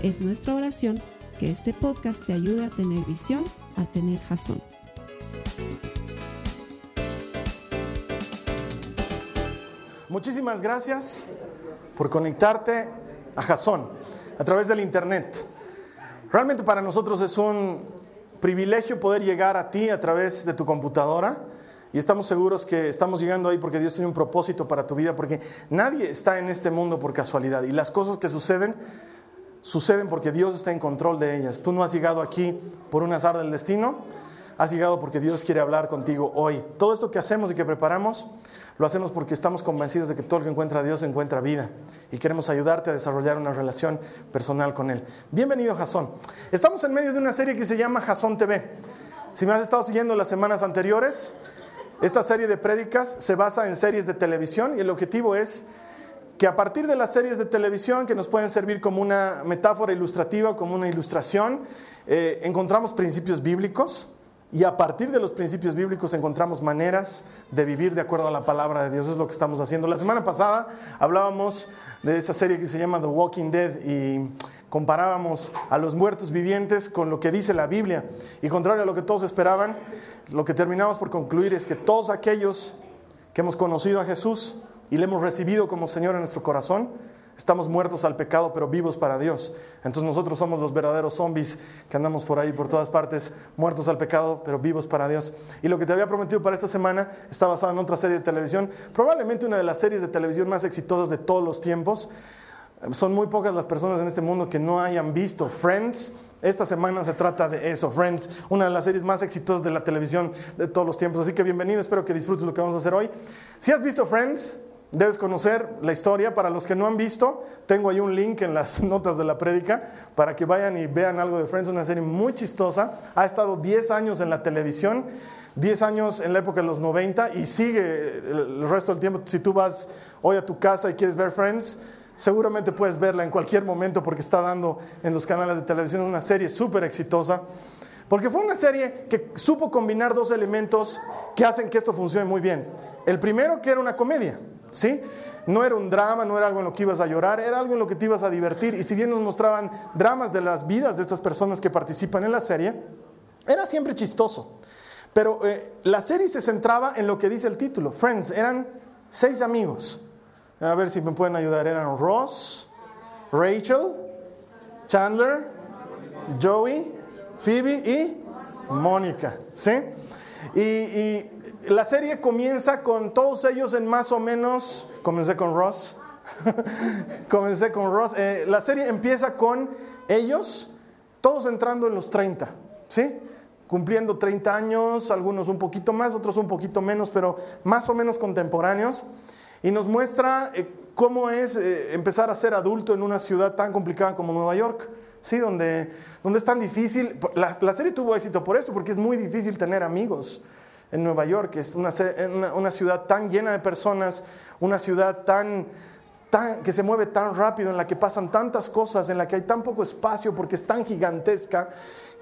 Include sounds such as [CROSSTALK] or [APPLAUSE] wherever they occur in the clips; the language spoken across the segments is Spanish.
Es nuestra oración que este podcast te ayude a tener visión, a tener jazón. Muchísimas gracias por conectarte a Jason a través del Internet. Realmente para nosotros es un privilegio poder llegar a ti a través de tu computadora y estamos seguros que estamos llegando ahí porque Dios tiene un propósito para tu vida, porque nadie está en este mundo por casualidad y las cosas que suceden suceden porque Dios está en control de ellas. Tú no has llegado aquí por un azar del destino, has llegado porque Dios quiere hablar contigo hoy. Todo esto que hacemos y que preparamos, lo hacemos porque estamos convencidos de que todo el que encuentra a Dios encuentra vida y queremos ayudarte a desarrollar una relación personal con Él. Bienvenido, Jasón. Estamos en medio de una serie que se llama Jasón TV. Si me has estado siguiendo las semanas anteriores, esta serie de prédicas se basa en series de televisión y el objetivo es que a partir de las series de televisión que nos pueden servir como una metáfora ilustrativa, como una ilustración, eh, encontramos principios bíblicos y a partir de los principios bíblicos encontramos maneras de vivir de acuerdo a la palabra de Dios. Es lo que estamos haciendo. La semana pasada hablábamos de esa serie que se llama The Walking Dead y comparábamos a los muertos vivientes con lo que dice la Biblia. Y contrario a lo que todos esperaban, lo que terminamos por concluir es que todos aquellos que hemos conocido a Jesús y le hemos recibido como Señor en nuestro corazón, estamos muertos al pecado, pero vivos para Dios. Entonces nosotros somos los verdaderos zombies que andamos por ahí, por todas partes, muertos al pecado, pero vivos para Dios. Y lo que te había prometido para esta semana está basado en otra serie de televisión, probablemente una de las series de televisión más exitosas de todos los tiempos. Son muy pocas las personas en este mundo que no hayan visto Friends. Esta semana se trata de eso, Friends, una de las series más exitosas de la televisión de todos los tiempos. Así que bienvenido, espero que disfrutes lo que vamos a hacer hoy. Si has visto Friends, Debes conocer la historia. Para los que no han visto, tengo ahí un link en las [LAUGHS] notas de la prédica para que vayan y vean algo de Friends, una serie muy chistosa. Ha estado 10 años en la televisión, 10 años en la época de los 90 y sigue el resto del tiempo. Si tú vas hoy a tu casa y quieres ver Friends, seguramente puedes verla en cualquier momento porque está dando en los canales de televisión una serie súper exitosa. Porque fue una serie que supo combinar dos elementos que hacen que esto funcione muy bien. El primero que era una comedia. ¿Sí? No era un drama, no era algo en lo que ibas a llorar, era algo en lo que te ibas a divertir. Y si bien nos mostraban dramas de las vidas de estas personas que participan en la serie, era siempre chistoso. Pero eh, la serie se centraba en lo que dice el título, Friends, eran seis amigos. A ver si me pueden ayudar, eran Ross, Rachel, Chandler, Joey, Phoebe y Mónica, ¿sí? y la serie comienza con todos ellos en más o menos, comencé con Ross, [LAUGHS] comencé con Ross, eh, la serie empieza con ellos, todos entrando en los 30, ¿sí? Cumpliendo 30 años, algunos un poquito más, otros un poquito menos, pero más o menos contemporáneos, y nos muestra eh, cómo es eh, empezar a ser adulto en una ciudad tan complicada como Nueva York. Sí, donde, donde es tan difícil. La, la serie tuvo éxito por eso, porque es muy difícil tener amigos en Nueva York, que es una, una, ciudad tan llena de personas, una ciudad tan, tan, que se mueve tan rápido, en la que pasan tantas cosas, en la que hay tan poco espacio porque es tan gigantesca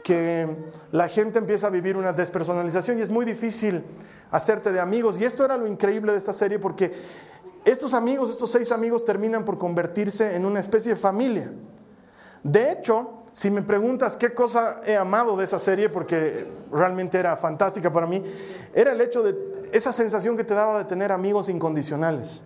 que la gente empieza a vivir una despersonalización y es muy difícil hacerte de amigos. Y esto era lo increíble de esta serie porque estos amigos, estos seis amigos terminan por convertirse en una especie de familia. De hecho, si me preguntas qué cosa he amado de esa serie, porque realmente era fantástica para mí, era el hecho de esa sensación que te daba de tener amigos incondicionales.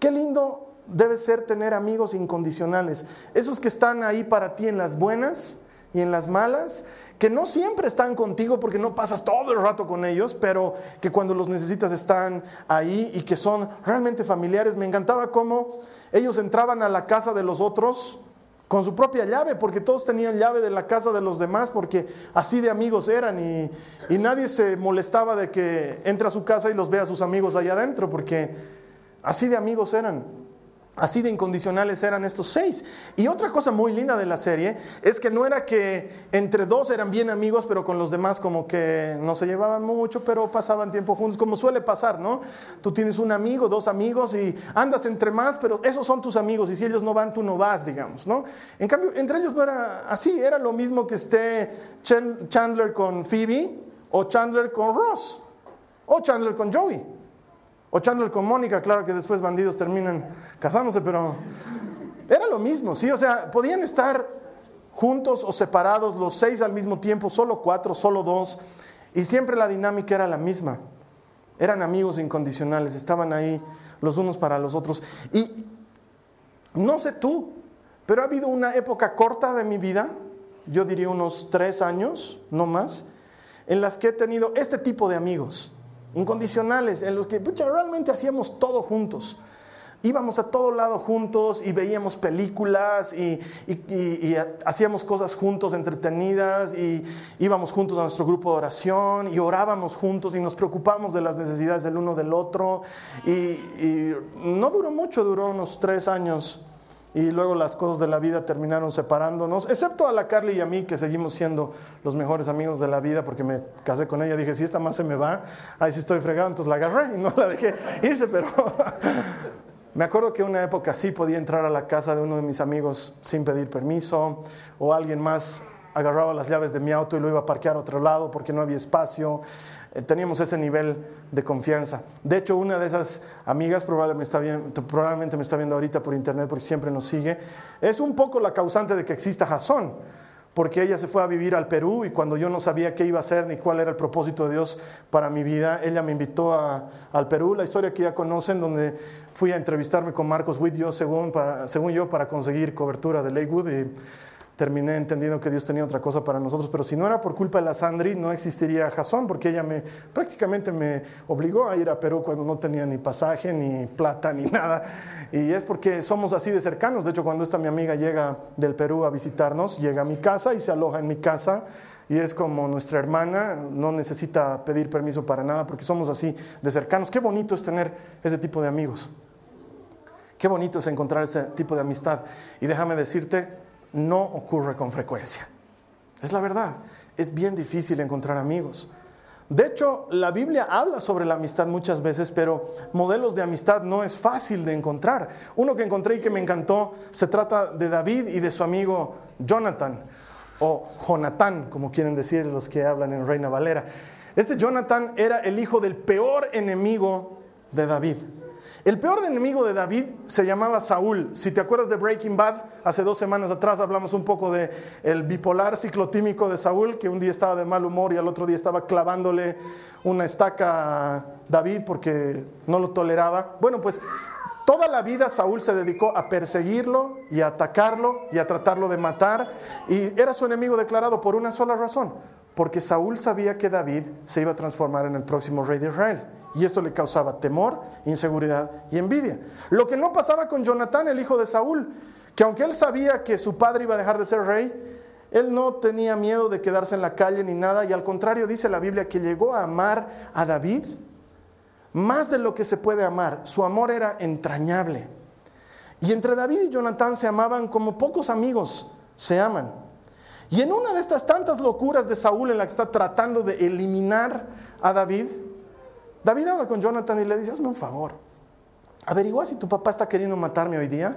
Qué lindo debe ser tener amigos incondicionales. Esos que están ahí para ti en las buenas y en las malas, que no siempre están contigo porque no pasas todo el rato con ellos, pero que cuando los necesitas están ahí y que son realmente familiares. Me encantaba cómo ellos entraban a la casa de los otros con su propia llave, porque todos tenían llave de la casa de los demás, porque así de amigos eran y, nadie se molestaba de que entre a su casa y los vea a sus amigos allá adentro, porque así de amigos eran. Así de incondicionales eran estos seis. Y otra cosa muy linda de la serie es que no era que entre dos eran bien amigos, pero con los demás como que no se llevaban mucho, pero pasaban tiempo juntos, como suele pasar, ¿no? Tú tienes un amigo, dos amigos y andas entre más, pero esos son tus amigos y si ellos no van, tú no vas, digamos, ¿no? En cambio, entre ellos no era así, era lo mismo que esté Chandler con Phoebe o Chandler con Ross o Chandler con Joey. O Chandler con Mónica, claro que después bandidos terminan casándose, pero era lo mismo, ¿sí? O sea, podían estar juntos o separados los seis al mismo tiempo, solo cuatro, solo dos, y siempre la dinámica era la misma. Eran amigos incondicionales, estaban ahí los unos para los otros. Y no sé tú, pero ha habido una época corta de mi vida, yo diría unos tres años, no más, en las que he tenido este tipo de amigos incondicionales, en los que realmente hacíamos todo juntos. Íbamos a todo lado juntos y veíamos películas y, hacíamos cosas juntos entretenidas y íbamos juntos a nuestro grupo de oración y orábamos juntos y nos preocupamos de las necesidades del uno del otro. y no duró mucho, duró unos tres años y luego las cosas de la vida terminaron separándonos, excepto a la Carly y a mí, que seguimos siendo los mejores amigos de la vida, porque me casé con ella, dije, si esta más se me va, ahí sí estoy fregado, entonces la agarré y no la dejé irse, pero [LAUGHS] me acuerdo que una época sí podía entrar a la casa de uno de mis amigos sin pedir permiso, o alguien más agarraba las llaves de mi auto y lo iba a parquear a otro lado porque no había espacio. Eh, teníamos ese nivel de confianza. De hecho, una de esas amigas, probablemente me, está probablemente me está viendo ahorita por internet porque siempre nos sigue, es un poco la causante de que exista Jason, porque ella se fue a vivir al Perú y cuando yo no sabía qué iba a hacer ni cuál era el propósito de Dios para mi vida, ella me invitó al Perú, la historia que ya conocen, donde fui a entrevistarme con Marcos Witt, según, según yo, para conseguir cobertura de Lakewood y terminé entendiendo que Dios tenía otra cosa para nosotros, pero si no era por culpa de la Sandri, no existiría Jason, porque ella me prácticamente me obligó a ir a Perú cuando no tenía ni pasaje, ni plata, ni [LAUGHS] nada. Y es porque somos así de cercanos. De hecho, cuando esta mi amiga llega del Perú a visitarnos, llega a mi casa y se aloja en mi casa. Y es como nuestra hermana, no necesita pedir permiso para nada porque somos así de cercanos. Qué bonito es tener ese tipo de amigos. Qué bonito es encontrar ese tipo de amistad. Y déjame decirte, no ocurre con frecuencia. Es la verdad, es bien difícil encontrar amigos. De hecho, la Biblia habla sobre la amistad muchas veces, pero modelos de amistad no es fácil de encontrar. Uno que encontré y que me encantó se trata de David y de su amigo Jonathan, o Jonathan, como quieren decir los que hablan en Reina Valera. Este Jonathan era el hijo del peor enemigo de David. El peor enemigo de David se llamaba Saúl. Si te acuerdas de Breaking Bad, hace dos semanas atrás hablamos un poco de bipolar ciclotímico de Saúl, que un día estaba de mal humor y al otro día estaba clavándole una estaca a David porque no lo toleraba. Bueno, pues toda la vida Saúl se dedicó a perseguirlo y a atacarlo y a tratarlo de matar y era su enemigo declarado por una sola razón, porque Saúl sabía que David se iba a transformar en el próximo rey de Israel y esto le causaba temor, inseguridad y envidia. Lo que no pasaba con Jonatán, el hijo de Saúl, que aunque él sabía que su padre iba a dejar de ser rey, él no tenía miedo de quedarse en la calle ni nada, y al contrario dice la Biblia que llegó a amar a David más de lo que se puede amar. Su amor era entrañable. Y entre David y Jonatán se amaban como pocos amigos se aman. Y en una de estas tantas locuras de Saúl en la que está tratando de eliminar a David, David habla con Jonathan y le dice, hazme un favor, averigua si tu papá está queriendo matarme hoy día,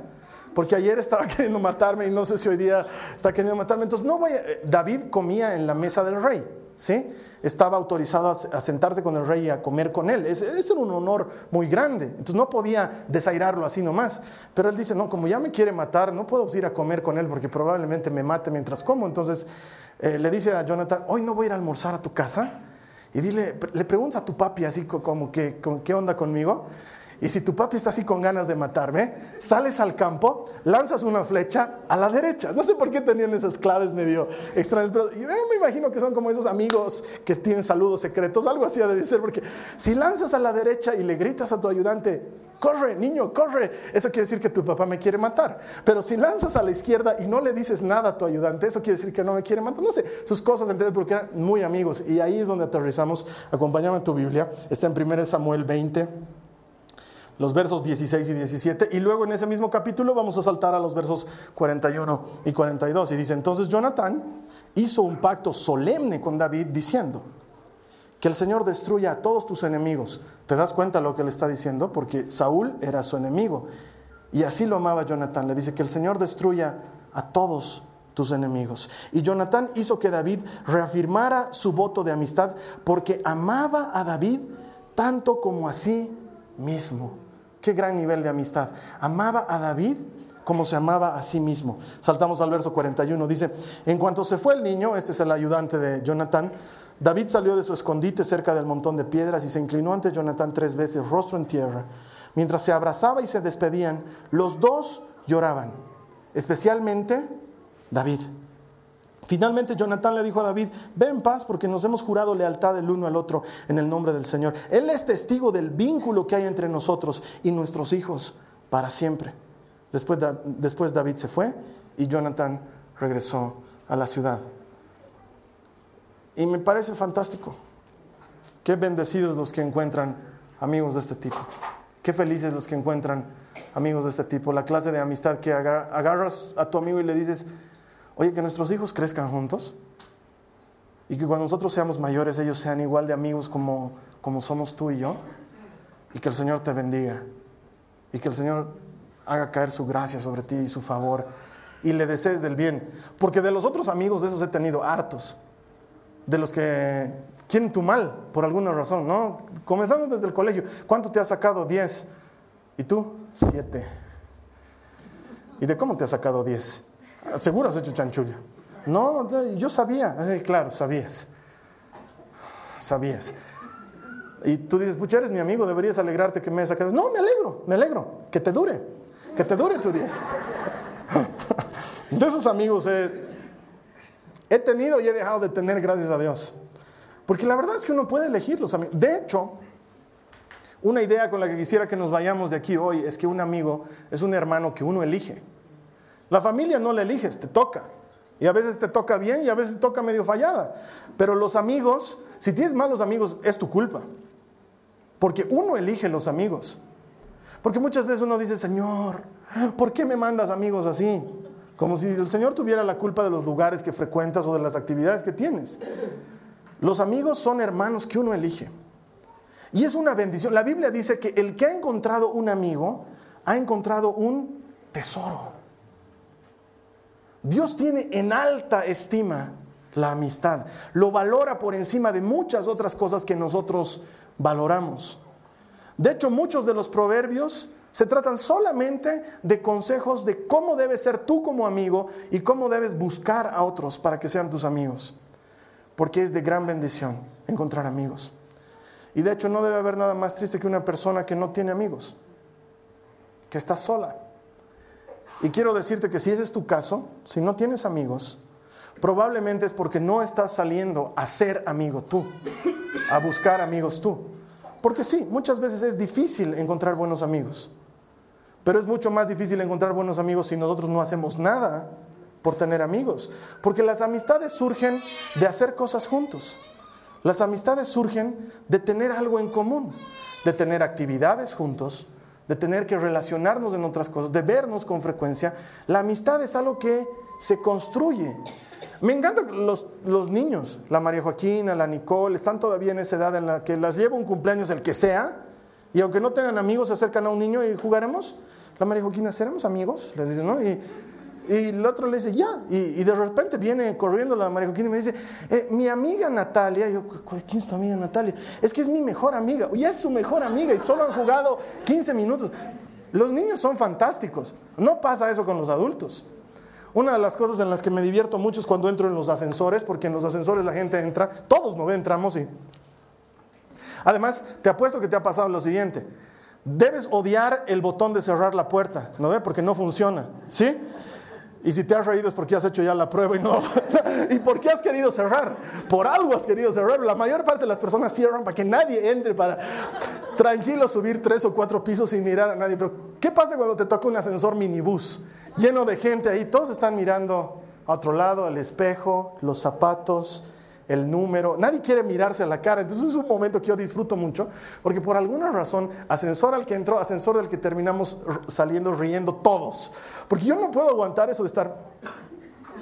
porque ayer estaba [LAUGHS] queriendo matarme y no sé si hoy día está queriendo matarme. Entonces, no voy eh, David comía en la mesa del rey, ¿sí? Estaba autorizado a sentarse con el rey y a comer con él. Ese, era un honor muy grande. Entonces, no podía desairarlo así nomás. Pero él dice, no, como ya me quiere matar, no puedo ir a comer con él porque probablemente me mate mientras como. Entonces, eh, le dice a Jonathan, hoy no voy a ir a almorzar a tu casa y dile, le pregunta a tu papi así como que, ¿qué onda conmigo? Y si tu papi está así con ganas de matarme, sales al campo, lanzas una flecha a la derecha. No sé por qué tenían esas claves medio extrañas, pero yo me imagino que son como esos amigos que tienen saludos secretos, algo así debe ser, porque si lanzas a la derecha y le gritas a tu ayudante, corre, niño, corre, eso quiere decir que tu papá me quiere matar. Pero si lanzas a la izquierda y no le dices nada a tu ayudante, eso quiere decir que no me quiere matar. No sé, sus cosas, entonces, porque eran muy amigos. Y ahí es donde aterrizamos. Acompáñame en tu Biblia, está en 1 Samuel 20 los versos 16 y 17, y luego en ese mismo capítulo vamos a saltar a los versos 41 y 42, y dice, entonces Jonathan hizo un pacto solemne con David diciendo, que el Señor destruya a todos tus enemigos. ¿Te das cuenta lo que le está diciendo? Porque Saúl era su enemigo. Y así lo amaba Jonathan. Le dice que el Señor destruya a todos tus enemigos. Y Jonathan hizo que David reafirmara su voto de amistad porque amaba a David tanto como a sí mismo. Qué gran nivel de amistad. Amaba a David como se amaba a sí mismo. Saltamos al verso 41. Dice, en cuanto se fue el niño, este es el ayudante de Jonathan, David salió de su escondite cerca del montón de piedras y se inclinó ante Jonathan tres veces, rostro en tierra. Mientras se abrazaba y se despedían, los dos lloraban, especialmente David. Finalmente Jonathan le dijo a David, ve en paz porque nos hemos jurado lealtad el uno al otro en el nombre del Señor. Él es testigo del vínculo que hay entre nosotros y nuestros hijos para siempre. Después, después David se fue y Jonathan regresó a la ciudad. Y me parece fantástico. Qué bendecidos los que encuentran amigos de este tipo. Qué felices los que encuentran amigos de este tipo. La clase de amistad que agarras a tu amigo y le dices, oye, que nuestros hijos crezcan juntos. Y que cuando nosotros seamos mayores ellos sean igual de amigos como, como somos tú y yo. Y que el Señor te bendiga. Y que el Señor haga caer su gracia sobre ti y su favor. Y le desees del bien. Porque de los otros amigos de esos he tenido hartos de los que quieren tu mal por alguna razón, ¿no? Comenzando desde el colegio, ¿cuánto te ha sacado 10? ¿Y tú? 7. ¿Y de cómo te ha sacado 10? Seguro has hecho chanchulla. No, yo sabía, claro, sabías. Sabías. Y tú dices, pucha, eres mi amigo, deberías alegrarte que me hayas sacado. No, me alegro, me alegro, que te dure, que te dure tu 10. [LAUGHS] De esos amigos, eh, He tenido y he dejado de tener, gracias a Dios. Porque la verdad es que uno puede elegir los amigos. De hecho, una idea con la que quisiera que nos vayamos de aquí hoy es que un amigo es un hermano que uno elige. La familia no la eliges, te toca. Y a veces te toca bien y a veces te toca medio fallada. Pero los amigos, si tienes malos amigos, es tu culpa. Porque uno elige los amigos. Porque muchas veces uno dice, Señor, ¿por qué me mandas amigos así? Como si el Señor tuviera la culpa de los lugares que frecuentas o de las actividades que tienes. Los amigos son hermanos que uno elige. Y es una bendición. La Biblia dice que el que ha encontrado un amigo ha encontrado un tesoro. Dios tiene en alta estima la amistad. Lo valora por encima de muchas otras cosas que nosotros valoramos. De hecho, muchos de los proverbios se tratan solamente de consejos de cómo debes ser tú como amigo y cómo debes buscar a otros para que sean tus amigos. Porque es de gran bendición encontrar amigos. Y de hecho no debe haber nada más triste que una persona que no tiene amigos, que está sola. Y quiero decirte que si ese es tu caso, si no tienes amigos, probablemente es porque no estás saliendo a ser amigo tú, a buscar amigos tú. Porque sí, muchas veces es difícil encontrar buenos amigos. Pero es mucho más difícil encontrar buenos amigos si nosotros no hacemos nada por tener amigos. Porque las amistades surgen de hacer cosas juntos. Las amistades surgen de tener algo en común, de tener actividades juntos, de tener que relacionarnos en otras cosas, de vernos con frecuencia. La amistad es algo que se construye. Me encantan los, los niños, la María Joaquina, la Nicole, están todavía en esa edad en la que las lleva un cumpleaños el que sea, y aunque no tengan amigos, se acercan a un niño y jugaremos. La María Joaquina, ¿seremos amigos? Les dice, ¿no? Y, y el otro le dice, ya. Y, de repente viene corriendo la María Joaquina y me dice, eh, mi amiga Natalia. Y yo, ¿quién es tu amiga Natalia? Es que es mi mejor amiga. Y es su mejor amiga y solo han jugado 15 minutos. Los niños son fantásticos. No pasa eso con los adultos. Una de las cosas en las que me divierto mucho es cuando entro en los ascensores, porque en los ascensores la gente entra, todos no entramos y... Además, te apuesto que te ha pasado lo siguiente. Debes odiar el botón de cerrar la puerta, ¿no ve? Porque no funciona, ¿sí? Y si te has reído es porque has hecho ya la prueba y no. [LAUGHS] ¿Y por qué has querido cerrar? Por algo has querido cerrar. La mayor parte de las personas cierran para que nadie entre, para tranquilo subir tres o cuatro pisos sin mirar a nadie. Pero ¿qué pasa cuando te toca un ascensor minibús lleno de gente ahí? Todos están mirando a otro lado, al espejo, los zapatos, el número, nadie quiere mirarse a la cara, entonces es un momento que yo disfruto mucho, porque por alguna razón, ascensor al que entró, ascensor del que terminamos saliendo riendo todos, porque yo no puedo aguantar eso de estar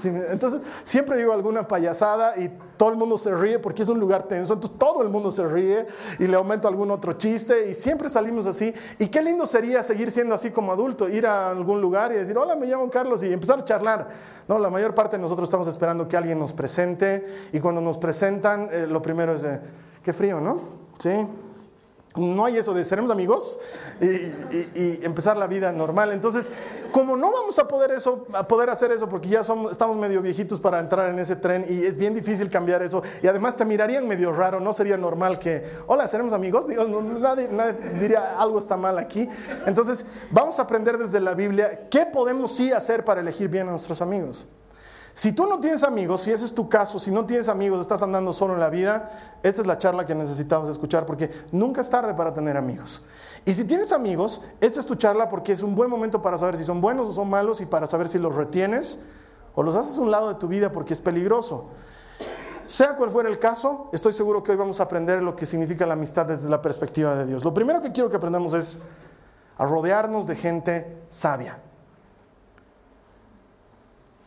entonces, siempre digo alguna payasada y todo el mundo se ríe porque es un lugar tenso, entonces todo el mundo se ríe y le aumento algún otro chiste y siempre salimos así. Y qué lindo sería seguir siendo así como adulto, ir a algún lugar y decir, hola, me llamo Carlos y empezar a charlar. No, la mayor parte de nosotros estamos esperando que alguien nos presente y cuando nos presentan, eh, lo primero es, qué frío, ¿no? Sí. No hay eso de seremos amigos y, empezar la vida normal. Entonces, como no vamos a poder, eso, a poder hacer eso porque ya somos, estamos medio viejitos para entrar en ese tren y es bien difícil cambiar eso y además te mirarían medio raro, no sería normal que, hola, seremos amigos. Nadie, nadie diría algo está mal aquí. Entonces, vamos a aprender desde la Biblia qué podemos sí hacer para elegir bien a nuestros amigos. Si tú no tienes amigos, si ese es tu caso, si no tienes amigos, estás andando solo en la vida, esta es la charla que necesitamos escuchar porque nunca es tarde para tener amigos. Y si tienes amigos, esta es tu charla porque es un buen momento para saber si son buenos o son malos y para saber si los retienes o los haces a un lado de tu vida porque es peligroso. Sea cual fuera el caso, estoy seguro que hoy vamos a aprender lo que significa la amistad desde la perspectiva de Dios. Lo primero que quiero que aprendamos es a rodearnos de gente sabia.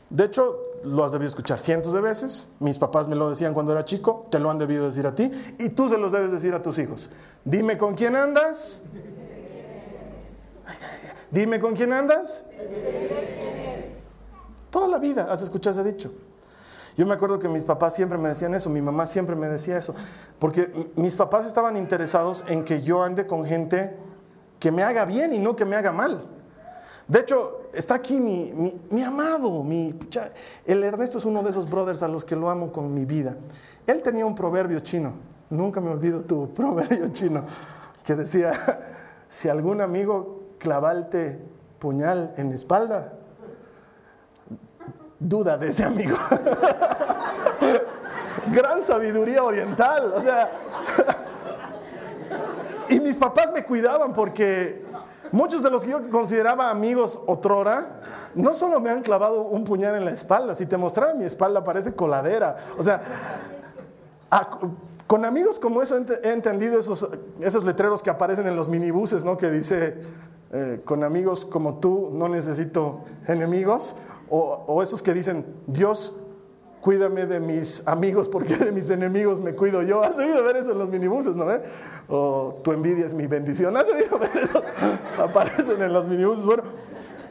De hecho, lo has debido escuchar cientos de veces. Mis papás me lo decían cuando era chico, te lo han debido decir a ti y tú se los debes decir a tus hijos. Dime con quién andas. Dime con quién andas. Toda la vida has escuchado ese dicho. Yo me acuerdo que mis papás siempre me decían eso, mi mamá siempre me decía eso, porque mis papás estaban interesados en que yo ande con gente que me haga bien y no que me haga mal. De hecho, está aquí mi, amado, mi, el Ernesto es uno de esos brothers a los que lo amo con mi vida. Él tenía un proverbio chino, nunca me olvido tu [LAUGHS] proverbio chino, que decía, [LAUGHS] si algún amigo clavalte puñal en la espalda, duda de ese amigo. [LAUGHS] Gran sabiduría oriental, y mis papás me cuidaban porque Muchos de los que yo consideraba amigos otrora, no solo me han clavado un puñal en la espalda, si te mostrara mi espalda parece coladera. O sea, con amigos como eso he entendido esos, esos letreros que aparecen en los minibuses, ¿no? Que dice, eh, con amigos como tú no necesito enemigos. O, o esos que dicen, Dios cuídame de mis amigos porque de mis enemigos me cuido yo. Has debido ver eso en los minibuses, ¿no? O tu envidia es mi bendición. Has debido ver eso. [LAUGHS] Aparecen en los minibuses. Bueno,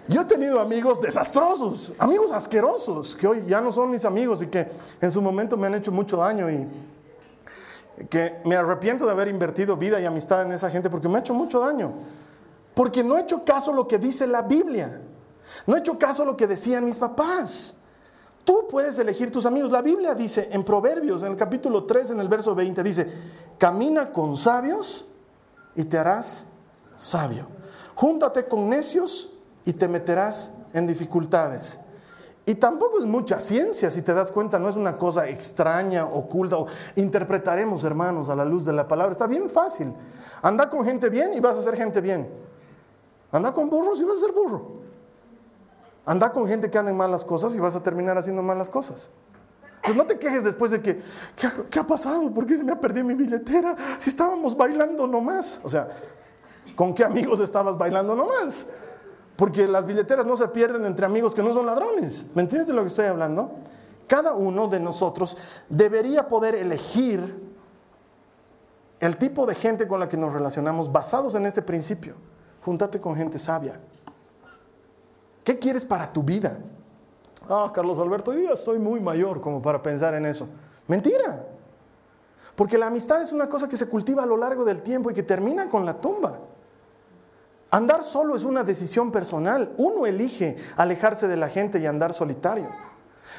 yo he tenido amigos desastrosos, amigos asquerosos, que hoy ya no son mis amigos y que en su momento me han hecho mucho daño y que me arrepiento de haber invertido vida y amistad en esa gente porque me ha hecho mucho daño. Porque no he hecho caso a lo que dice la Biblia. No he hecho caso a lo que decían mis papás. Tú puedes elegir tus amigos. La Biblia dice en Proverbios, en el capítulo 3, en el verso 20, dice, camina con sabios y te harás sabio. Júntate con necios y te meterás en dificultades. Y tampoco es mucha ciencia, si te das cuenta, no es una cosa extraña, oculta. interpretaremos, hermanos, a la luz de la palabra. Está bien fácil. Anda con gente bien y vas a ser gente bien. Anda con burros y vas a ser burro. Anda con gente que anda en malas cosas y vas a terminar haciendo malas cosas. Pues no te quejes después de que, ¿qué, ha pasado? ¿Por qué se me ha perdido mi billetera? Si estábamos bailando nomás. O sea, ¿con qué amigos estabas bailando nomás? Porque las billeteras no se pierden entre amigos que no son ladrones. ¿Me entiendes de lo que estoy hablando? Cada uno de nosotros debería poder elegir el tipo de gente con la que nos relacionamos basados en este principio. Júntate con gente sabia, ¿Qué quieres para tu vida? Ah, Carlos Alberto, yo ya estoy muy mayor como para pensar en eso. Mentira. Porque la amistad es una cosa que se cultiva a lo largo del tiempo y que termina con la tumba. Andar solo es una decisión personal. Uno elige alejarse de la gente y andar solitario.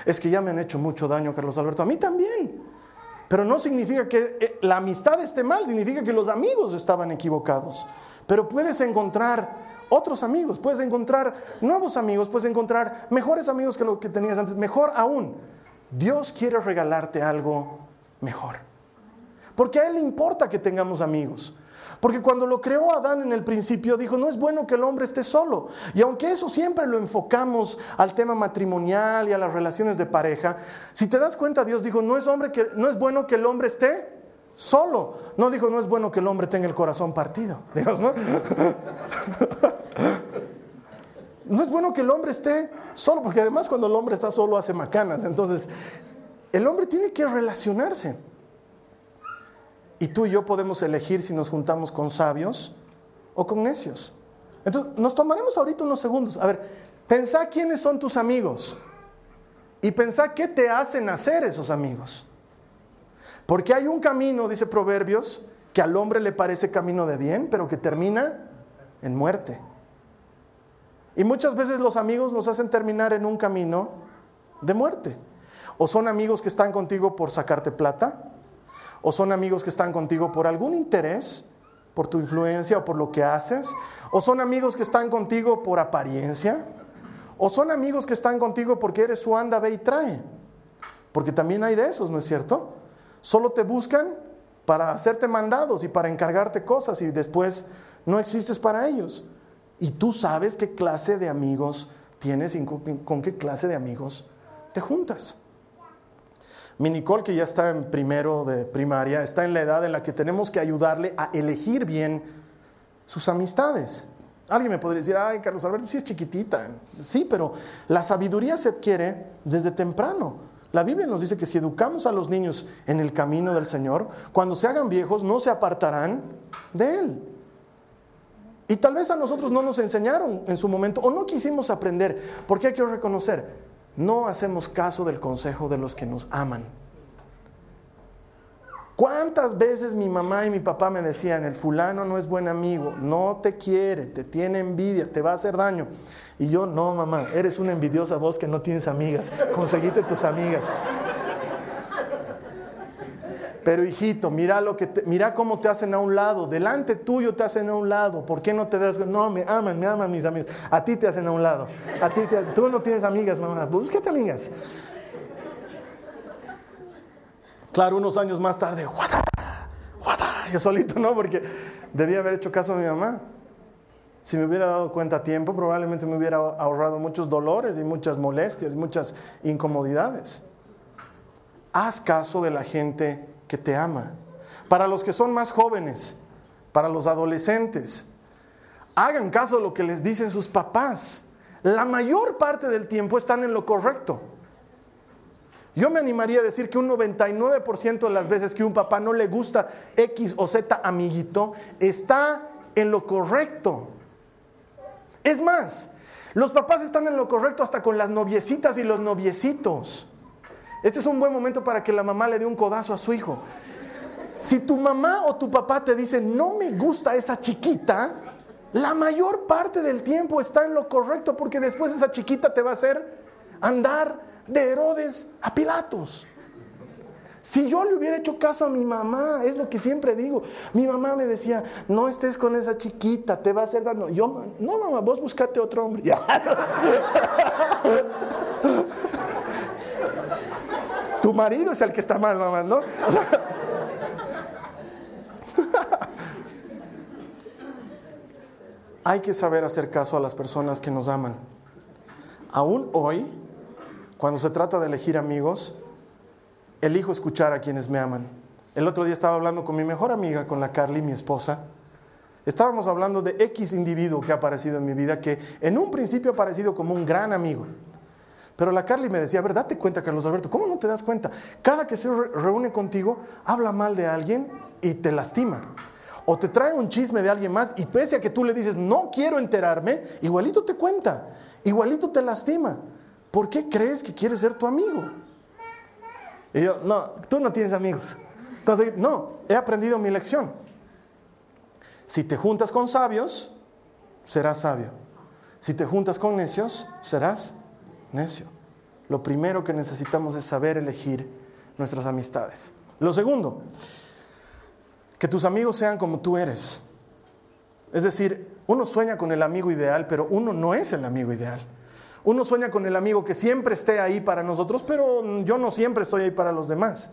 Es que ya me han hecho mucho daño, Carlos Alberto. A mí también. Pero no significa que eh, la amistad esté mal, significa que los amigos estaban equivocados. Pero puedes encontrar otros amigos, puedes encontrar nuevos amigos, puedes encontrar mejores amigos que lo que tenías antes. Mejor aún, Dios quiere regalarte algo mejor. Porque a Él le importa que tengamos amigos. Porque cuando lo creó Adán en el principio, dijo, no es bueno que el hombre esté solo. Y aunque eso siempre lo enfocamos al tema matrimonial y a las relaciones de pareja, si te das cuenta, Dios dijo, no es, hombre que, no es bueno que el hombre esté solo. No dijo, no es bueno que el hombre tenga el corazón partido. [LAUGHS] Dios, ¿no? [GASPS] no es bueno que el hombre esté solo, porque además cuando el hombre está solo hace macanas. Entonces, el hombre tiene que relacionarse. Y tú y yo podemos elegir si nos juntamos con sabios o con necios. Entonces, nos tomaremos ahorita unos segundos. A ver, pensá quiénes son tus amigos y pensá qué te hacen hacer esos amigos. Porque hay un camino, dice Proverbios, que al hombre le parece camino de bien, pero que termina en muerte. Y muchas veces los amigos nos hacen terminar en un camino de muerte. O son amigos que están contigo por sacarte plata, o son amigos que están contigo por algún interés, por tu influencia o por lo que haces, o son amigos que están contigo por apariencia, o son amigos que están contigo porque eres su anda, ve y trae. Porque también hay de esos, ¿no es cierto? Solo te buscan para hacerte mandados y para encargarte cosas y después no existes para ellos. Y tú sabes qué clase de amigos tienes y con qué clase de amigos te juntas. Mi Nicole, que ya está en primero de primaria, está en la edad en la que tenemos que ayudarle a elegir bien sus amistades. Alguien me podría decir, ay, Carlos Alberto, sí es chiquitita. Sí, pero la sabiduría se adquiere desde temprano. La Biblia nos dice que si educamos a los niños en el camino del Señor, cuando se hagan viejos no se apartarán de Él. Y tal vez a nosotros no nos enseñaron en su momento o no quisimos aprender, porque hay que reconocer, no hacemos caso del consejo de los que nos aman. ¿Cuántas veces mi mamá y mi papá me decían, el fulano no es buen amigo, no te quiere, te tiene envidia, te va a hacer daño? Y yo, no, mamá, eres una envidiosa voz que no tienes amigas, conseguite tus amigas. Pero hijito, mira, lo que mira cómo te hacen a un lado, delante tuyo te hacen a un lado, ¿por qué no te das? No, me aman, me aman mis amigos, a ti te hacen a un lado, a ti tú no tienes amigas, mamá, búscate amigas. Claro, unos años más tarde, ¡guata! ¡guata! Yo solito, ¿no? Porque debía haber hecho caso a mi mamá. Si me hubiera dado cuenta a tiempo, probablemente me hubiera ahorrado muchos dolores y muchas molestias, muchas incomodidades. Haz caso de la gente que te ama. Para los que son más jóvenes, para los adolescentes, hagan caso de lo que les dicen sus papás. La mayor parte del tiempo están en lo correcto. Yo me animaría a decir que un 99% de las veces que un papá no le gusta X o Z amiguito, está en lo correcto. Es más, los papás están en lo correcto hasta con las noviecitas y los noviecitos. Este es un buen momento para que la mamá le dé un codazo a su hijo. Si tu mamá o tu papá te dice, no me gusta esa chiquita, la mayor parte del tiempo está en lo correcto porque después esa chiquita te va a hacer andar de Herodes a Pilatos. Si yo le hubiera hecho caso a mi mamá, es lo que siempre digo. Mi mamá me decía, no estés con esa chiquita, te va a hacer daño. Yo, no mamá, vos buscate otro hombre. [LAUGHS] Tu marido es el que está mal, mamá, ¿no? [LAUGHS] hay que saber hacer caso a las personas que nos aman. Aún hoy, cuando se trata de elegir amigos, elijo escuchar a quienes me aman. El otro día estaba hablando con mi mejor amiga, con la Carly, mi esposa. Estábamos hablando de X individuo que ha aparecido en mi vida, que en un principio ha aparecido como un gran amigo. Pero la Carly me decía, a ver, date cuenta, Carlos Alberto, ¿cómo no te das cuenta? Cada que se reúne contigo, habla mal de alguien y te lastima. O te trae un chisme de alguien más y pese a que tú le dices, no quiero enterarme, igualito te cuenta, igualito te lastima. ¿Por qué crees que quiere ser tu amigo? Y yo, no, tú no tienes amigos. No, he aprendido mi lección. Si te juntas con sabios, serás sabio. Si te juntas con necios, serás necio. Lo primero que necesitamos es saber elegir nuestras amistades. Lo segundo, que tus amigos sean como tú eres. Es decir, uno sueña con el amigo ideal, pero uno no es el amigo ideal. Uno sueña con el amigo que siempre esté ahí para nosotros, pero yo no siempre estoy ahí para los demás.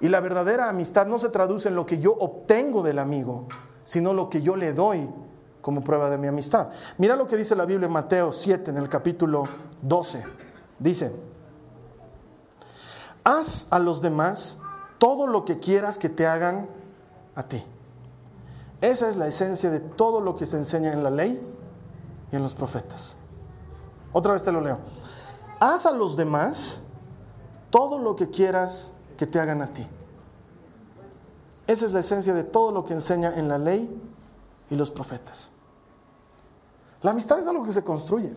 Y la verdadera amistad no se traduce en lo que yo obtengo del amigo, sino lo que yo le doy como prueba de mi amistad. Mira lo que dice la Biblia en Mateo 7, en el capítulo 12. Dice, haz a los demás todo lo que quieras que te hagan a ti. Esa es la esencia de todo lo que se enseña en la ley y en los profetas. Otra vez te lo leo. Haz a los demás todo lo que quieras que te hagan a ti. Esa es la esencia de todo lo que enseña en la ley y los profetas. La amistad es algo que se construye.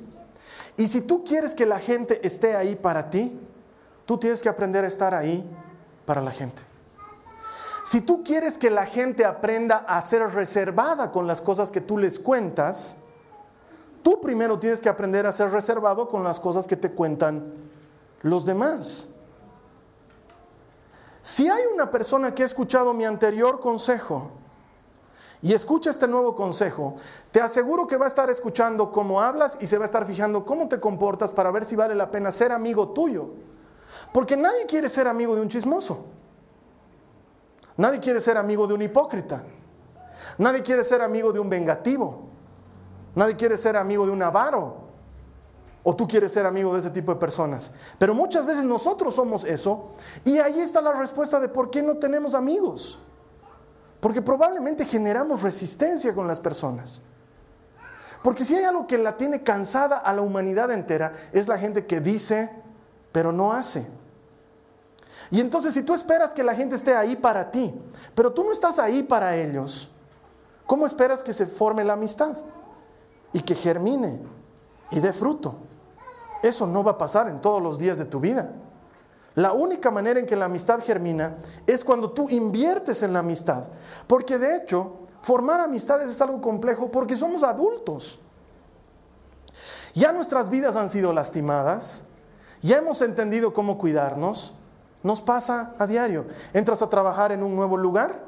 Y si tú quieres que la gente esté ahí para ti, tú tienes que aprender a estar ahí para la gente. Si tú quieres que la gente aprenda a ser reservada con las cosas que tú les cuentas, tú primero tienes que aprender a ser reservado con las cosas que te cuentan los demás. Si hay una persona que ha escuchado mi anterior consejo y escucha este nuevo consejo, te aseguro que va a estar escuchando cómo hablas y se va a estar fijando cómo te comportas para ver si vale la pena ser amigo tuyo. Porque nadie quiere ser amigo de un chismoso. Nadie quiere ser amigo de un hipócrita. Nadie quiere ser amigo de un vengativo. Nadie quiere ser amigo de un avaro. O tú quieres ser amigo de ese tipo de personas. Pero muchas veces nosotros somos eso. Y ahí está la respuesta de por qué no tenemos amigos. Porque probablemente generamos resistencia con las personas. Porque si hay algo que la tiene cansada a la humanidad entera, es la gente que dice, pero no hace. Y entonces si tú esperas que la gente esté ahí para ti, pero tú no estás ahí para ellos, ¿cómo esperas que se forme la amistad? y que germine y dé fruto. Eso no va a pasar en todos los días de tu vida. La única manera en que la amistad germina es cuando tú inviertes en la amistad. Porque de hecho, formar amistades es algo complejo porque somos adultos. Ya nuestras vidas han sido lastimadas, ya hemos entendido cómo cuidarnos, nos pasa a diario. Entras a trabajar en un nuevo lugar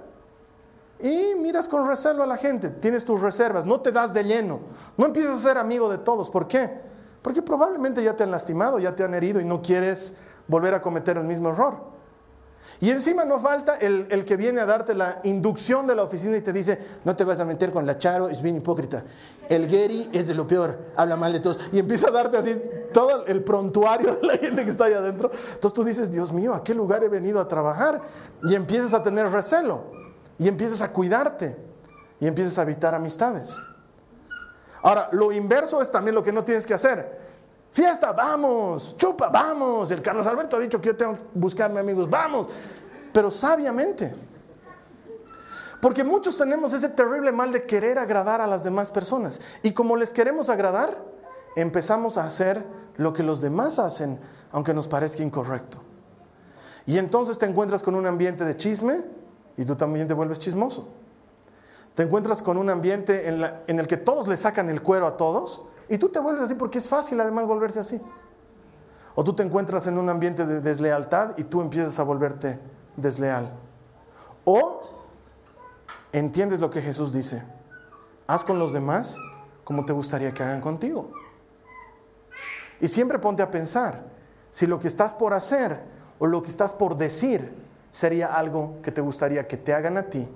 y miras con recelo a la gente, tienes tus reservas, no te das de lleno, no empiezas a ser amigo de todos. ¿Por qué? Porque probablemente ya te han lastimado, ya te han herido y no quieres volver a cometer el mismo error. Y encima no falta el, que viene a darte la inducción de la oficina y te dice, no te vas a meter con la Charo, es bien hipócrita. El Gary es de lo peor, habla mal de todos. Y empieza a darte así todo el prontuario de la gente que está ahí adentro. Entonces tú dices, Dios mío, ¿a qué lugar he venido a trabajar? Y empiezas a tener recelo y empiezas a cuidarte y empiezas a evitar amistades. Ahora, lo inverso es también lo que no tienes que hacer. Fiesta, vamos, chupa, vamos. El Carlos Alberto ha dicho que yo tengo que buscarme amigos, vamos. Pero sabiamente. Porque muchos tenemos ese terrible mal de querer agradar a las demás personas. Y como les queremos agradar, empezamos a hacer lo que los demás hacen, aunque nos parezca incorrecto. Y entonces te encuentras con un ambiente de chisme, y tú también te vuelves chismoso. Te encuentras con un ambiente en, el que todos le sacan el cuero a todos y tú te vuelves así porque es fácil además volverse así. O tú te encuentras en un ambiente de deslealtad y tú empiezas a volverte desleal. O entiendes lo que Jesús dice. Haz con los demás como te gustaría que hagan contigo. Y siempre ponte a pensar si lo que estás por hacer o lo que estás por decir sería algo que te gustaría que te hagan a ti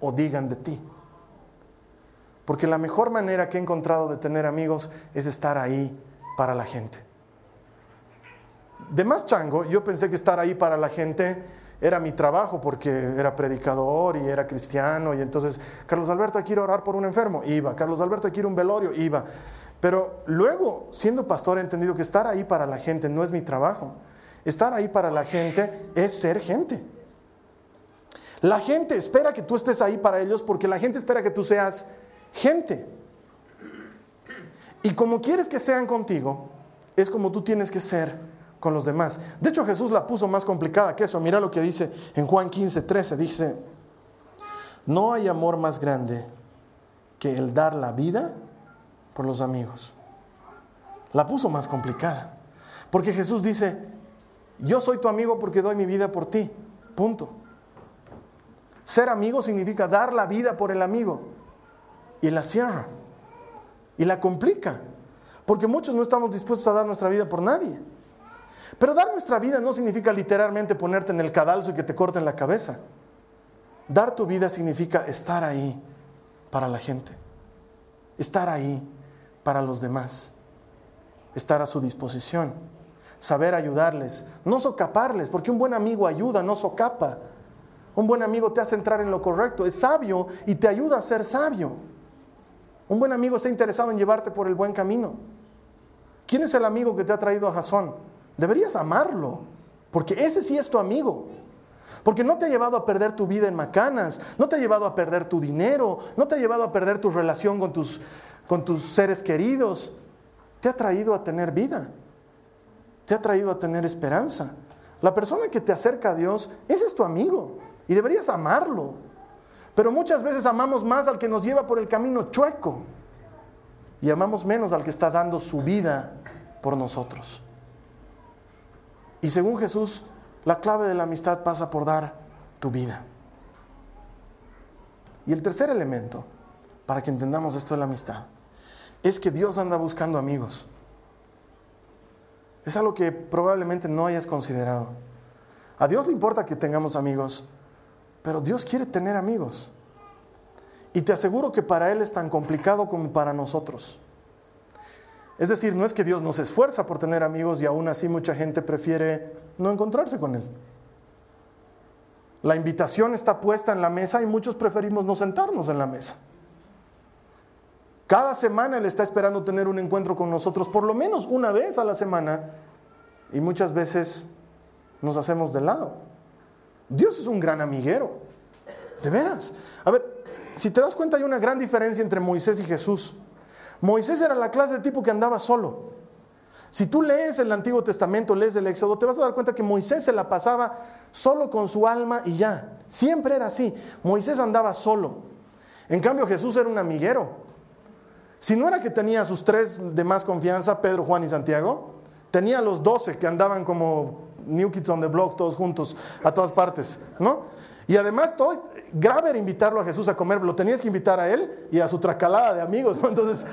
o digan de ti. Porque la mejor manera que he encontrado de tener amigos es estar ahí para la gente. De más chango, yo pensé que estar ahí para la gente era mi trabajo porque era predicador y era cristiano y entonces, Carlos Alberto, quiero orar por un enfermo, iba. Carlos Alberto, quiero un velorio, iba. Pero luego, siendo pastor, he entendido que estar ahí para la gente no es mi trabajo. Estar ahí para la gente es ser gente. La gente espera que tú estés ahí para ellos porque la gente espera que tú seas gente. Y como quieres que sean contigo, es como tú tienes que ser con los demás. De hecho, Jesús la puso más complicada que eso. Mira lo que dice en Juan 15, 13. Dice, no hay amor más grande que el dar la vida por los amigos. La puso más complicada. Porque Jesús dice, yo soy tu amigo porque doy mi vida por ti. Punto. Ser amigo significa dar la vida por el amigo. Y la cierra. Y la complica. Porque muchos no estamos dispuestos a dar nuestra vida por nadie. Pero dar nuestra vida no significa literalmente ponerte en el cadalso y que te corten la cabeza. Dar tu vida significa estar ahí para la gente, estar ahí para los demás, estar a su disposición, saber ayudarles, no socaparles, porque un buen amigo ayuda, no socapa. Un buen amigo te hace entrar en lo correcto, es sabio y te ayuda a ser sabio. Un buen amigo está interesado en llevarte por el buen camino. ¿Quién es el amigo que te ha traído a Jasón? Deberías amarlo, porque ese sí es tu amigo. Porque no te ha llevado a perder tu vida en macanas, no te ha llevado a perder tu dinero, no te ha llevado a perder tu relación con tus, con tus seres queridos. Te ha traído a tener vida, te ha traído a tener esperanza. La persona que te acerca a Dios, ese es tu amigo y deberías amarlo. Pero muchas veces amamos más al que nos lleva por el camino chueco y amamos menos al que está dando su vida por nosotros. Y según Jesús, la clave de la amistad pasa por dar tu vida. Y el tercer elemento, para que entendamos esto de la amistad, es que Dios anda buscando amigos. Es algo que probablemente no hayas considerado. A Dios le importa que tengamos amigos, pero Dios quiere tener amigos. Y te aseguro que para Él es tan complicado como para nosotros. Es decir, no es que Dios nos esfuerza por tener amigos y aún así mucha gente prefiere no encontrarse con Él. La invitación está puesta en la mesa y muchos preferimos no sentarnos en la mesa. Cada semana Él está esperando tener un encuentro con nosotros, por lo menos una vez a la semana, y muchas veces nos hacemos de lado. Dios es un gran amiguero. De veras. A ver, si te das cuenta hay una gran diferencia entre Moisés y Jesús. Moisés era la clase de tipo que andaba solo. Si tú lees el Antiguo Testamento, lees el Éxodo, te vas a dar cuenta que Moisés se la pasaba solo con su alma y ya. Siempre era así. Moisés andaba solo. En cambio Jesús era un amiguero. Si no era que tenía a sus tres de más confianza, Pedro, Juan y Santiago, tenía a los doce que andaban como New Kids on the Block, todos juntos, a todas partes, ¿no? Y además, todo, grave invitarlo a Jesús a comer, lo tenías que invitar a él y a su tracalada de amigos, ¿no? Entonces,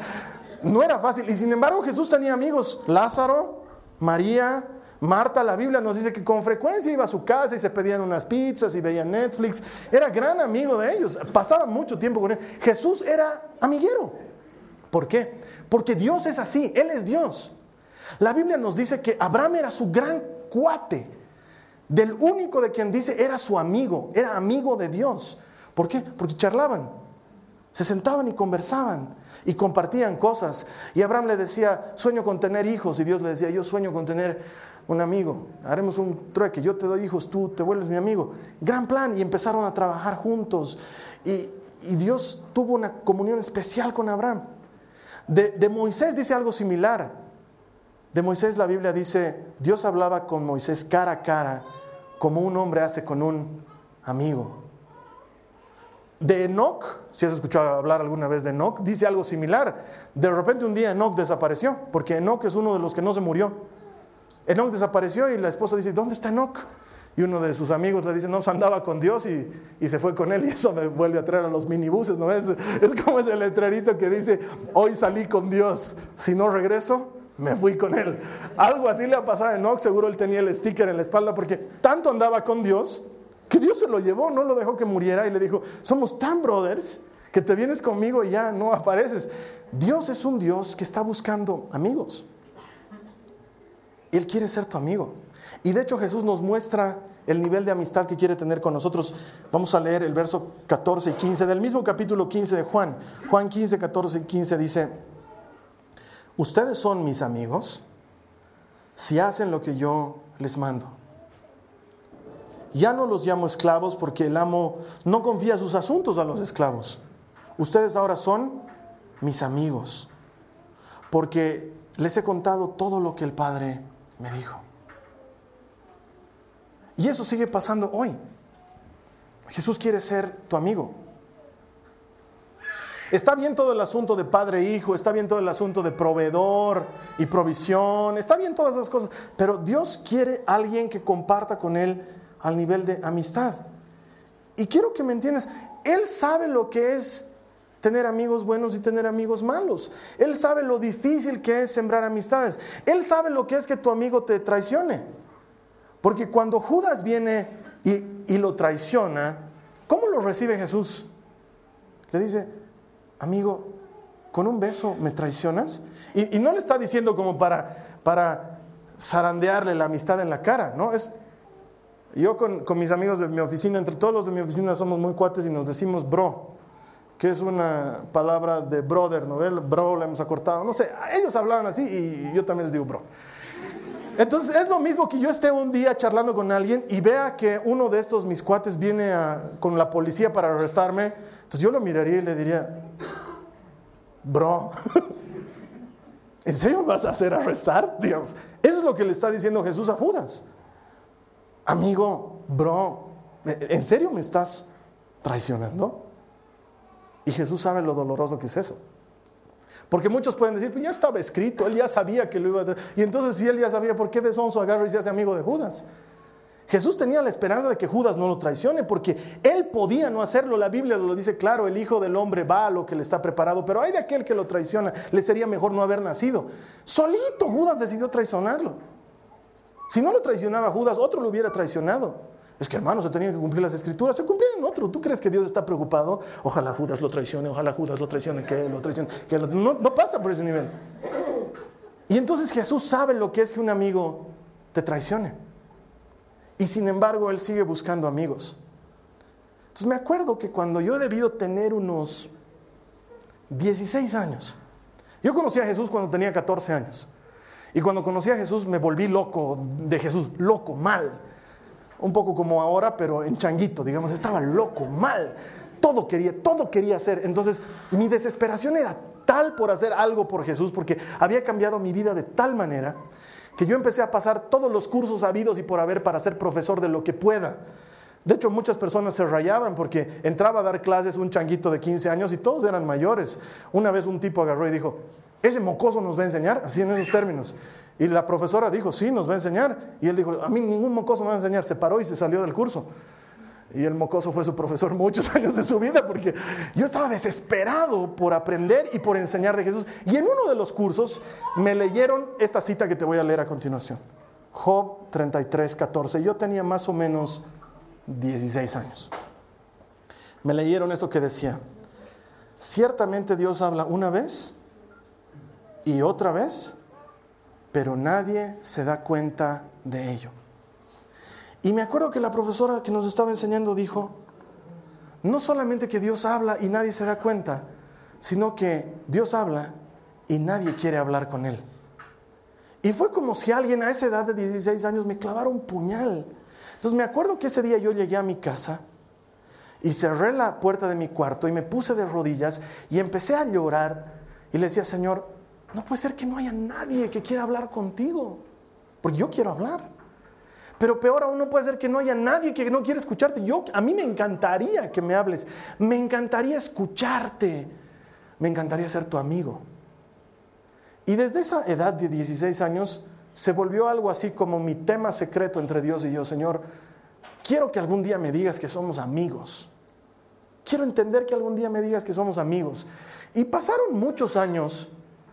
no era fácil. Y sin embargo, Jesús tenía amigos, Lázaro, María, Marta, la Biblia nos dice que con frecuencia iba a su casa y se pedían unas pizzas y veían Netflix. Era gran amigo de ellos, pasaba mucho tiempo con él. Jesús era amiguero. ¿Por qué? Porque Dios es así, Él es Dios. La Biblia nos dice que Abraham era su gran cuate, del único de quien dice era su amigo, era amigo de Dios. ¿Por qué? Porque charlaban, se sentaban y conversaban y compartían cosas. Y Abraham le decía, sueño con tener hijos. Y Dios le decía, yo sueño con tener un amigo. Haremos un trueque, yo te doy hijos, tú te vuelves mi amigo. Gran plan. Y empezaron a trabajar juntos. Y, Dios tuvo una comunión especial con Abraham. De Moisés dice algo similar. De Moisés la Biblia dice, Dios hablaba con Moisés cara a cara, como un hombre hace con un amigo. De Enoch, si has escuchado hablar alguna vez de Enoch, dice algo similar. De repente un día Enoch desapareció, porque Enoch es uno de los que no se murió. Enoch desapareció y la esposa dice, ¿dónde está Enoch? Y uno de sus amigos le dice, no, andaba con Dios y, se fue con él. Y eso me vuelve a traer a los minibuses, ¿no? Es, es como ese letrerito que dice, hoy salí con Dios, si no regreso, me fui con él. Algo así le ha pasado a Enoch, seguro él tenía el sticker en la espalda porque tanto andaba con Dios que Dios se lo llevó, no lo dejó que muriera y le dijo, somos tan brothers que te vienes conmigo y ya no apareces. Dios es un Dios que está buscando amigos. Él quiere ser tu amigo. Y de hecho Jesús nos muestra el nivel de amistad que quiere tener con nosotros. Vamos a leer el verso 14 y 15 del mismo capítulo 15 de Juan. Juan 15, 14 y 15 dice, ustedes son mis amigos si hacen lo que yo les mando. Ya no los llamo esclavos porque el amo no confía sus asuntos a los esclavos. Ustedes ahora son mis amigos porque les he contado todo lo que el Padre me dijo. Y eso sigue pasando hoy. Jesús quiere ser tu amigo. Está bien todo el asunto de padre e hijo, está bien todo el asunto de proveedor y provisión, está bien todas esas cosas, pero Dios quiere alguien que comparta con Él al nivel de amistad. Y quiero que me entiendas, Él sabe lo que es tener amigos buenos y tener amigos malos. Él sabe lo difícil que es sembrar amistades. Él sabe lo que es que tu amigo te traicione. Porque cuando Judas viene y lo traiciona, ¿cómo lo recibe Jesús? Le dice, amigo, con un beso me traicionas. Y, no le está diciendo como para, para zarandearle la amistad en la cara, ¿no? Es, yo con, con, mis amigos de mi oficina, entre todos los de mi oficina somos muy cuates y nos decimos bro, que es una palabra de brother, ¿no? El bro la hemos acortado, no sé, ellos hablaban así y yo también les digo bro. Entonces es lo mismo que yo esté un día charlando con alguien y vea que uno de estos mis cuates viene con la policía para arrestarme, entonces yo lo miraría y le diría, bro, [LAUGHS] ¿en serio vas a hacer arrestar? Digamos, eso es lo que le está diciendo Jesús a Judas. Amigo, bro, ¿en serio me estás traicionando? Y Jesús sabe lo doloroso que es eso. Porque muchos pueden decir, pues ya estaba escrito, él ya sabía que lo iba a. Y entonces si él ya sabía, ¿por qué de sonso y se hace amigo de Judas? Jesús tenía la esperanza de que Judas no lo traicione, porque él podía no hacerlo. La Biblia lo dice claro, el Hijo del Hombre va a lo que le está preparado, pero hay de aquel que lo traiciona, le sería mejor no haber nacido. Solito Judas decidió traicionarlo. Si no lo traicionaba Judas, otro lo hubiera traicionado. Es que hermano, se tenían que cumplir las escrituras, se cumplían otro. ¿Tú crees que Dios está preocupado? Ojalá Judas lo traicione, ojalá Judas lo traicione, que lo traicione. Que No, no pasa por ese nivel. Y entonces Jesús sabe lo que es que un amigo te traicione. Y sin embargo, Él sigue buscando amigos. Entonces me acuerdo que cuando yo he debido tener unos 16 años, yo conocí a Jesús cuando tenía 14 años. Y cuando conocí a Jesús me volví loco de Jesús, loco, mal un poco como ahora, pero en changuito, digamos, estaba loco, mal, todo quería, todo quería hacer. Entonces, mi desesperación era tal por hacer algo por Jesús, porque había cambiado mi vida de tal manera que yo empecé a pasar todos los cursos habidos y por haber para ser profesor de lo que pueda. De hecho, muchas personas se rayaban porque entraba a dar clases un changuito de 15 años y todos eran mayores. Una vez un tipo agarró y dijo, ese mocoso nos va a enseñar, así en esos términos. Y la profesora dijo, sí, nos va a enseñar. Y él dijo, a mí ningún mocoso me va a enseñar. Se paró y se salió del curso. Y el mocoso fue su profesor [LAUGHS] muchos años de su vida porque yo estaba desesperado por aprender y por enseñar de Jesús. Y en uno de los cursos me leyeron esta cita que te voy a leer a continuación. Job 33, 14. Yo tenía más o menos 16 años. Me leyeron esto que decía, ciertamente Dios habla una vez y otra vez pero nadie se da cuenta de ello. Y me acuerdo que la profesora que nos estaba enseñando dijo, no solamente que Dios habla y nadie se da cuenta, sino que Dios habla y nadie quiere hablar con Él. Y fue como si alguien a esa edad de 16 años me clavara un puñal. Entonces me acuerdo que ese día yo llegué a mi casa y cerré la puerta de mi cuarto y me puse de rodillas y empecé a llorar y le decía, Señor, no puede ser que no haya nadie que quiera hablar contigo, porque yo quiero hablar. Pero peor aún no puede ser que no haya nadie que no quiera escucharte. Yo, a mí me encantaría que me hables, me encantaría escucharte, me encantaría ser tu amigo. Y desde esa edad de 16 años se volvió algo así como mi tema secreto entre Dios y yo, Señor, quiero que algún día me digas que somos amigos. Quiero entender que algún día me digas que somos amigos. Y pasaron muchos años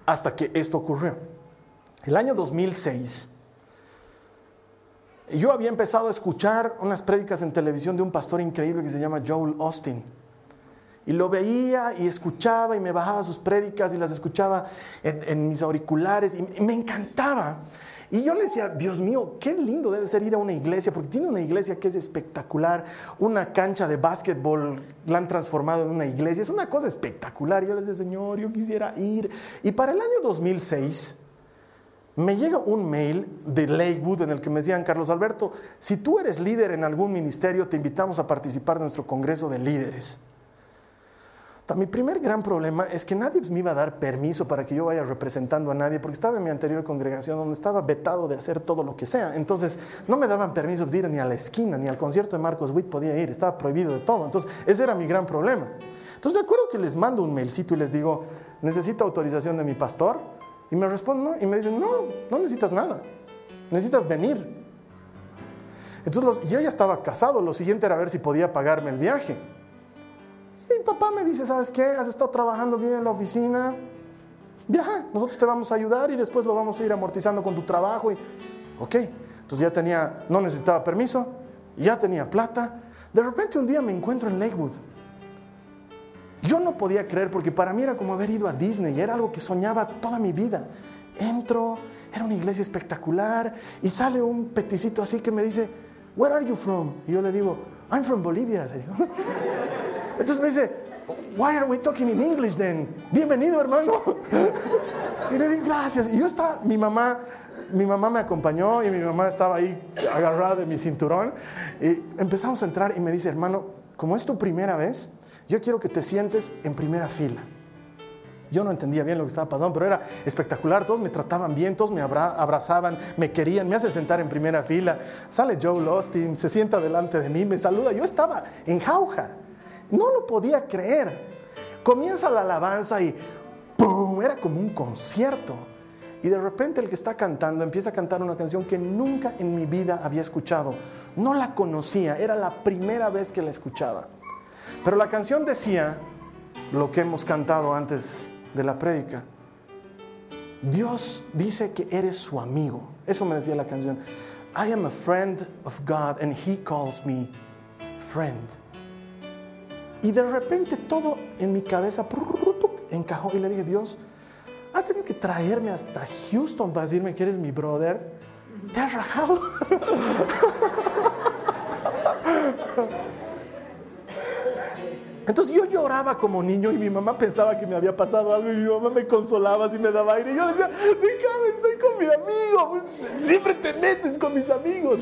hasta que esto ocurrió. El año 2006, yo había empezado a escuchar unas prédicas en televisión de un pastor increíble que se llama Joel Austin. Y lo veía y escuchaba y me bajaba sus prédicas y las escuchaba en, mis auriculares y me encantaba. Y yo le decía, Dios mío, qué lindo debe ser ir a una iglesia, porque tiene una iglesia que es espectacular, una cancha de básquetbol la han transformado en una iglesia, es una cosa espectacular. Y yo le decía, Señor, yo quisiera ir. Y para el año 2006 me llega un mail de Lakewood en el que me decían, Carlos Alberto, si tú eres líder en algún ministerio, te invitamos a participar de nuestro Congreso de Líderes. Mi primer gran problema es que nadie me iba a dar permiso para que yo vaya representando a nadie, porque estaba en mi anterior congregación donde estaba vetado de hacer todo lo que sea. Entonces, no me daban permiso de ir ni a la esquina, ni al concierto de Marcos Witt podía ir, estaba prohibido de todo. Entonces, ese era mi gran problema. Entonces, me acuerdo que les mando un mailcito y les digo, necesito autorización de mi pastor. Y me responden, no, y me dicen, no, no necesitas nada, necesitas venir. Entonces, yo ya estaba casado, lo siguiente era ver si podía pagarme el viaje mi papá me dice, ¿sabes qué? Has estado trabajando bien en la oficina. Viaja, nosotros te vamos a ayudar y después lo vamos a ir amortizando con tu trabajo. Y, ok, entonces ya tenía, no necesitaba permiso, ya tenía plata. De repente un día me encuentro en Lakewood. Yo no podía creer porque para mí era como haber ido a Disney, era algo que soñaba toda mi vida. Entro, era una iglesia espectacular y sale un peticito así que me dice, Where are you from? Y yo le digo, I'm from Bolivia. [LAUGHS] Entonces me dice, Why are we talking in English then? Bienvenido, hermano. [LAUGHS] Y le digo, gracias. Y yo estaba, mi mamá, mi mamá me acompañó y mi mamá estaba ahí agarrada de mi cinturón. Y empezamos a entrar y me dice, hermano, como es tu primera vez, yo quiero que te sientes en primera fila. Yo no entendía bien lo que estaba pasando, pero era espectacular. Todos me trataban bien, todos me abrazaban, me querían, me hace sentar en primera fila. Sale Joe Lostin, se sienta delante de mí, me saluda. Yo estaba en jauja. No lo podía creer. Comienza la alabanza y ¡pum! Era como un concierto. Y de repente el que está cantando empieza a cantar una canción que nunca en mi vida había escuchado. No la conocía, era la primera vez que la escuchaba. Pero la canción decía lo que hemos cantado antes de la prédica. Dios dice que eres su amigo. Eso me decía la canción. I am a friend of God and he calls me friend. Y de repente todo en mi cabeza encajó y le dije, Dios, has tenido que traerme hasta Houston para decirme que eres mi brother. Te has rajado. [LAUGHS] Entonces yo lloraba como niño y mi mamá pensaba que me había pasado algo y mi mamá me consolaba así me daba aire. Y yo le decía, déjame, estoy con mi amigo. Siempre te metes con mis amigos.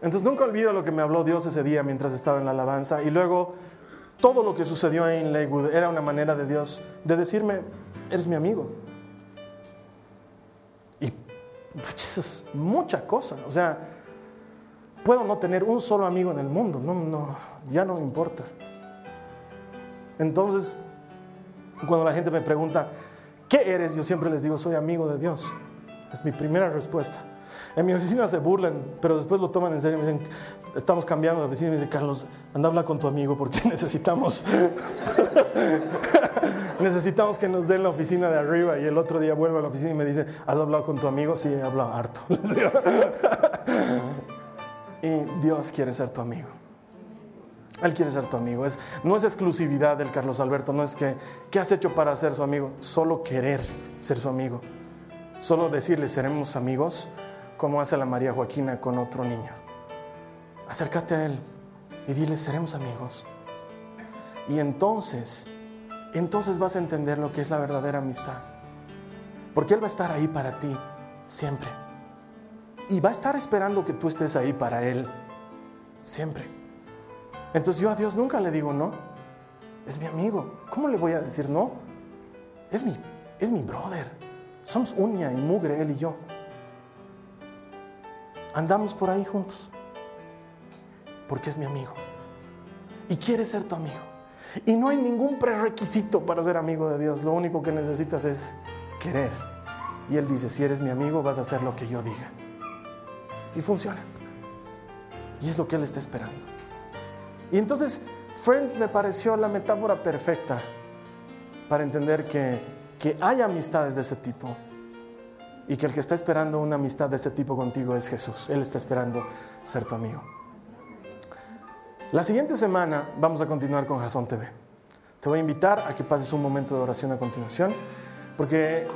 Entonces nunca olvido lo que me habló Dios ese día mientras estaba en la alabanza. Y luego todo lo que sucedió en Lakewood era una manera de Dios de decirme, eres mi amigo. Es mucha cosa. O sea, puedo no tener un solo amigo en el mundo. No, no, ya no me importa. Entonces, cuando la gente me pregunta, ¿qué eres? Yo siempre les digo, soy amigo de Dios. Es mi primera respuesta. En mi oficina se burlan, pero después lo toman en serio. Me dicen, estamos cambiando de oficina. Me dicen, Carlos, anda a hablar con tu amigo porque [LAUGHS] necesitamos, necesitamos que nos den la oficina de arriba. Y el otro día vuelvo a la oficina y me dice, ¿has hablado con tu amigo? Sí, he hablado harto. [LAUGHS] y Dios quiere ser tu amigo. Él quiere ser tu amigo. No es exclusividad del Carlos Alberto, no es que, ¿qué has hecho para ser su amigo? Solo querer ser su amigo. Solo decirle, seremos amigos como hace la María Joaquina con otro niño. Acércate a Él y dile, seremos amigos. Y entonces, entonces vas a entender lo que es la verdadera amistad. Porque Él va a estar ahí para ti siempre. Y va a estar esperando que tú estés ahí para Él siempre. Entonces yo a Dios nunca le digo no. Es mi amigo. ¿Cómo le voy a decir no? Es mi, es mi brother. Somos uña y mugre, Él y yo andamos por ahí juntos. Porque es mi amigo. Y quiere ser tu amigo. Y no hay ningún prerequisito para ser amigo de Dios. Lo único que necesitas es querer. Y Él dice, si eres mi amigo, vas a hacer lo que yo diga. Y funciona. Y es lo que Él está esperando. Y entonces, Friends me pareció la metáfora perfecta para entender que, que hay amistades de ese tipo y que el que está esperando una amistad de ese tipo contigo es Jesús. Él está esperando ser tu amigo. La siguiente semana vamos a continuar con Jason TV. Te voy a invitar a que pases un momento de oración a continuación, porque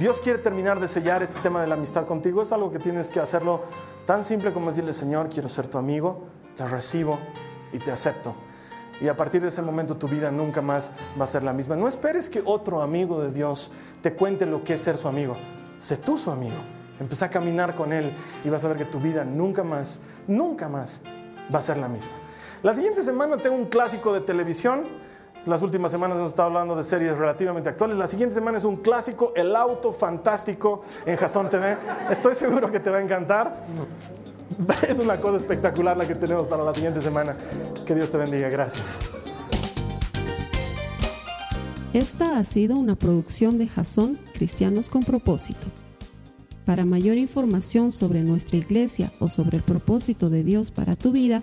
Dios quiere terminar de sellar este tema de la amistad contigo. Es algo que tienes que hacerlo tan simple como decirle, Señor, quiero ser tu amigo, te recibo y te acepto. Y a partir de ese momento tu vida nunca más va a ser la misma. No esperes que otro amigo de Dios te cuente lo que es ser su amigo sé tú su amigo. Empecé a caminar con Él y vas a ver que tu vida nunca más, nunca más va a ser la misma. La siguiente semana tengo un clásico de televisión. Las últimas semanas hemos estado hablando de series relativamente actuales. La siguiente semana es un clásico, El Auto Fantástico en Jason TV. Estoy seguro que te va a encantar. [LAUGHS] Es una cosa espectacular la que tenemos para la siguiente semana. Que Dios te bendiga. Gracias. Esta ha sido una producción de Jason Cristianos con Propósito. Para mayor información sobre nuestra iglesia o sobre el propósito de Dios para tu vida,